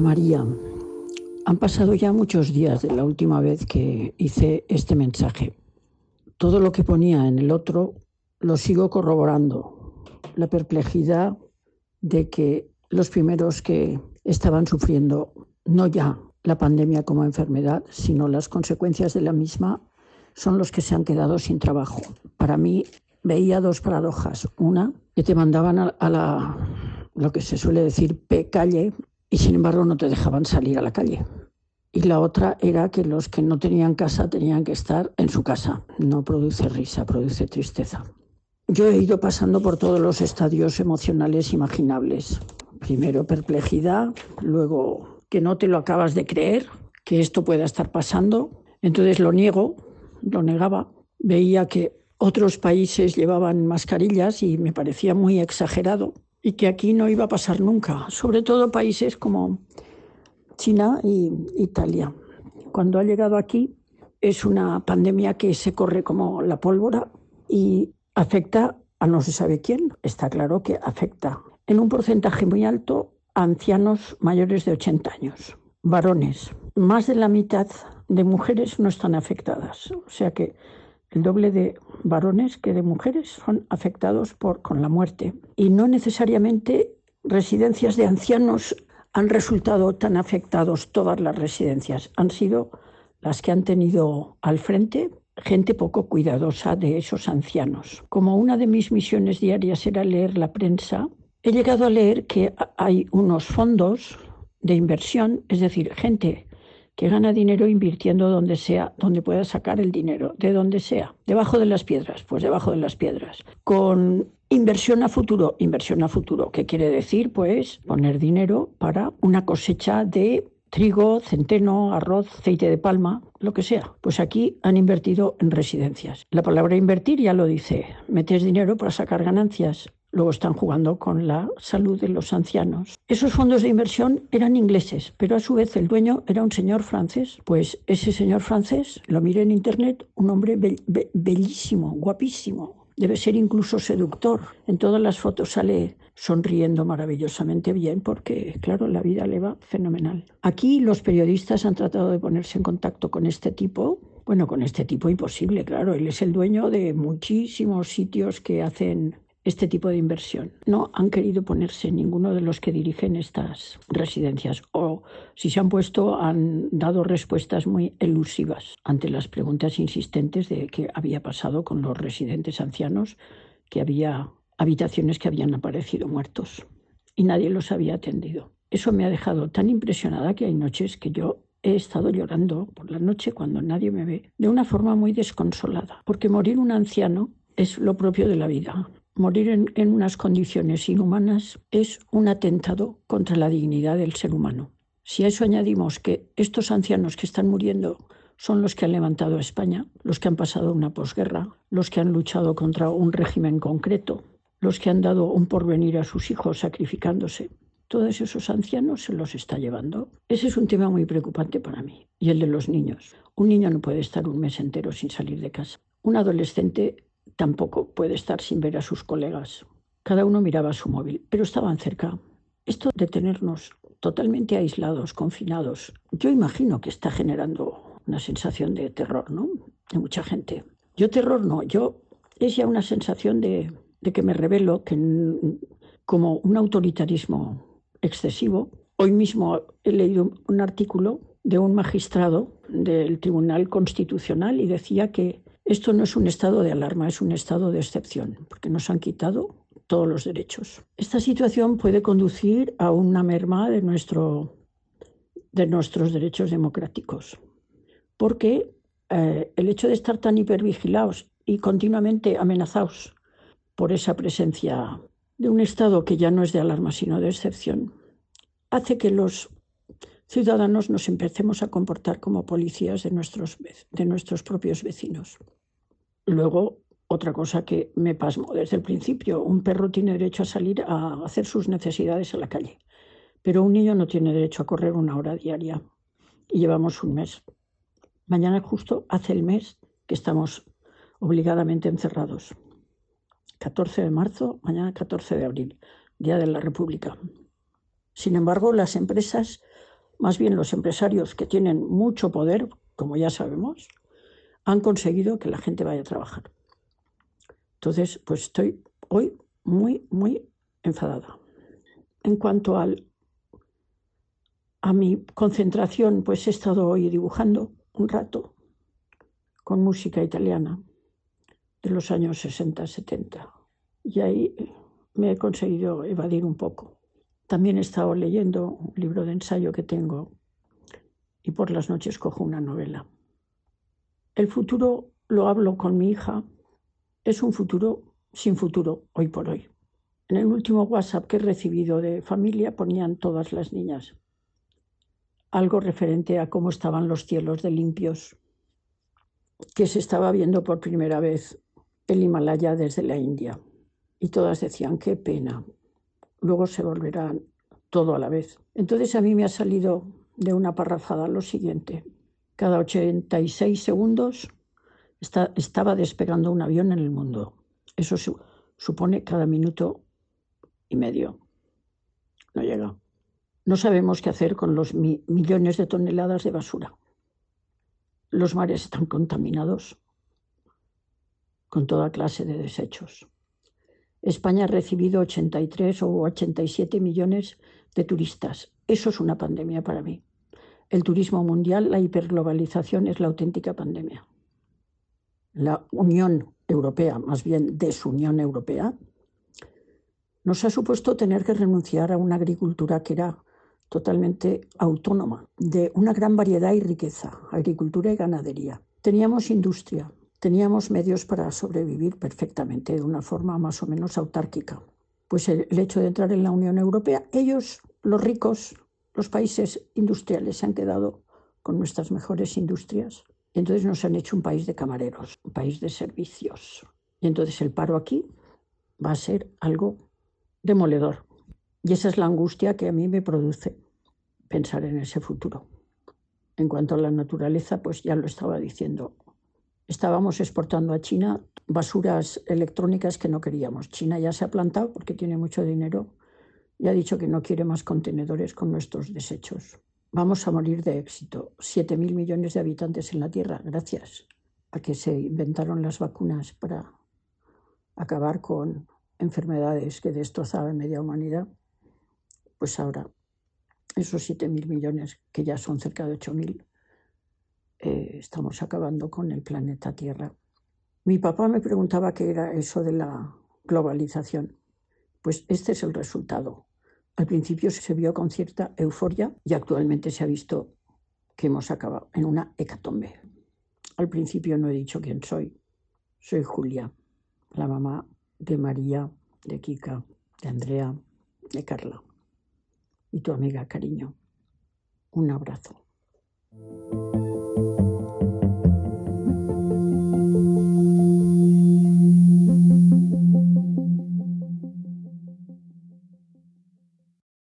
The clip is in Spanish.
María, han pasado ya muchos días de la última vez que hice este mensaje. Todo lo que ponía en el otro lo sigo corroborando. La perplejidad de que los primeros que estaban sufriendo no ya la pandemia como enfermedad, sino las consecuencias de la misma, son los que se han quedado sin trabajo. Para mí veía dos paradojas. Una, que te mandaban a, la, lo que se suele decir P calle y sin embargo no te dejaban salir a la calle. Y la otra era que los que no tenían casa tenían que estar en su casa. No produce risa, produce tristeza. Yo he ido pasando por todos los estadios emocionales imaginables. Primero perplejidad, luego que no te lo acabas de creer, que esto pueda estar pasando. Entonces lo niego, lo negaba. Veía que otros países llevaban mascarillas y me parecía muy exagerado y que aquí no iba a pasar nunca, sobre todo países como China e Italia. Cuando ha llegado aquí es una pandemia que se corre como la pólvora y afecta a no se sabe quién. Está claro que afecta en un porcentaje muy alto a ancianos mayores de 80 años, varones. Más de la mitad de mujeres no están afectadas. O sea que el doble de varones que de mujeres son afectados por, con la muerte. Y no necesariamente residencias de ancianos han resultado tan afectados todas las residencias. Han sido las que han tenido al frente gente poco cuidadosa de esos ancianos. Como una de mis misiones diarias era leer la prensa, he llegado a leer que hay unos fondos de inversión, es decir, gente que gana dinero invirtiendo donde sea, donde pueda sacar el dinero, de donde sea. Debajo de las piedras, pues debajo de las piedras. Con inversión a futuro, inversión a futuro, ¿qué quiere decir? Pues poner dinero para una cosecha de trigo, centeno, arroz, aceite de palma, lo que sea. Pues aquí han invertido en residencias. La palabra invertir ya lo dice, metes dinero para sacar ganancias. Luego están jugando con la salud de los ancianos. Esos fondos de inversión eran ingleses, pero a su vez el dueño era un señor francés. Pues ese señor francés, lo miré en internet, un hombre bellísimo, guapísimo. Debe ser incluso seductor. En todas las fotos sale sonriendo maravillosamente bien porque, claro, la vida le va fenomenal. Aquí los periodistas han tratado de ponerse en contacto con este tipo. Bueno, con este tipo imposible, claro. Él es el dueño de muchísimos sitios que hacen este tipo de inversión. No han querido ponerse ninguno de los que dirigen estas residencias o si se han puesto han dado respuestas muy elusivas ante las preguntas insistentes de qué había pasado con los residentes ancianos, que había habitaciones que habían aparecido muertos y nadie los había atendido. Eso me ha dejado tan impresionada que hay noches que yo he estado llorando por la noche cuando nadie me ve, de una forma muy desconsolada, porque morir un anciano es lo propio de la vida. Morir en, unas condiciones inhumanas es un atentado contra la dignidad del ser humano. Si a eso añadimos que estos ancianos que están muriendo son los que han levantado a España, los que han pasado una posguerra, los que han luchado contra un régimen concreto, los que han dado un porvenir a sus hijos sacrificándose. Todos esos ancianos se los está llevando. Ese es un tema muy preocupante para mí. Y el de los niños. Un niño no puede estar un mes entero sin salir de casa. Un adolescente tampoco puede estar sin ver a sus colegas. Cada uno miraba su móvil, pero estaban cerca. Esto de tenernos totalmente aislados, confinados, yo imagino que está generando una sensación de terror, ¿no? De mucha gente. Yo terror no, yo es ya una sensación de, de que me revelo que como un autoritarismo excesivo. Hoy mismo he leído un artículo de un magistrado del Tribunal Constitucional y decía que esto no es un estado de alarma, es un estado de excepción, porque nos han quitado todos los derechos. Esta situación puede conducir a una merma de, nuestro, de nuestros derechos democráticos, porque eh, el hecho de estar tan hipervigilados y continuamente amenazados por esa presencia de un estado que ya no es de alarma, sino de excepción, hace que los ciudadanos nos empecemos a comportar como policías de nuestros, de nuestros propios vecinos. Luego, otra cosa que me pasmo desde el principio, un perro tiene derecho a salir a hacer sus necesidades a la calle, pero un niño no tiene derecho a correr una hora diaria. Y llevamos un mes. Mañana justo hace el mes que estamos obligadamente encerrados. 14 de marzo, mañana 14 de abril, Día de la República. Sin embargo, las empresas Más bien los empresarios que tienen mucho poder, como ya sabemos, han conseguido que la gente vaya a trabajar. Entonces, pues estoy hoy muy, muy enfadada. En cuanto al, a mi concentración, pues he estado hoy dibujando un rato con música italiana de los años 60-70 y ahí me he conseguido evadir un poco. También he estado leyendo un libro de ensayo que tengo y por las noches cojo una novela. El futuro lo hablo con mi hija. Es un futuro sin futuro hoy por hoy. En el último WhatsApp que he recibido de familia ponían todas las niñas algo referente a cómo estaban los cielos de limpios, que se estaba viendo por primera vez el Himalaya desde la India. Y todas decían, qué pena, luego se volverá todo a la vez. Entonces a mí me ha salido de una parrafada lo siguiente. Cada 86 segundos está, estaba despegando un avión en el mundo. Eso supone cada minuto y medio. No llega. No sabemos qué hacer con los millones de toneladas de basura. Los mares están contaminados con toda clase de desechos. España ha recibido 83 o 87 millones de turistas. Eso es una pandemia para mí. El turismo mundial, la hiperglobalización es la auténtica pandemia. La Unión Europea, más bien desunión europea, nos ha supuesto tener que renunciar a una agricultura que era totalmente autónoma, de una gran variedad y riqueza, agricultura y ganadería. Teníamos industria, teníamos medios para sobrevivir perfectamente de una forma más o menos autárquica. Pues el, hecho de entrar en la Unión Europea, ellos, los ricos, los países industriales, se han quedado con nuestras mejores industrias. Entonces nos han hecho un país de camareros, un país de servicios. Y entonces el paro aquí va a ser algo demoledor. Y esa es la angustia que a mí me produce pensar en ese futuro. En cuanto a la naturaleza, pues ya lo estaba diciendo estábamos exportando a China basuras electrónicas que no queríamos. China ya se ha plantado porque tiene mucho dinero y ha dicho que no quiere más contenedores con nuestros desechos. Vamos a morir de éxito. Siete mil millones de habitantes en la Tierra, gracias a que se inventaron las vacunas para acabar con enfermedades que destrozaban media humanidad. Pues ahora, esos siete mil millones, que ya son cerca de ocho mil, eh, estamos acabando con el planeta Tierra. Mi papá me preguntaba qué era eso de la globalización. Pues este es el resultado. Al principio se vio con cierta euforia y actualmente se ha visto que hemos acabado en una hecatombe. Al principio no he dicho quién soy. Soy Julia, la mamá de María, de Kika, de Andrea, de Carla. Y tu amiga, cariño. Un abrazo.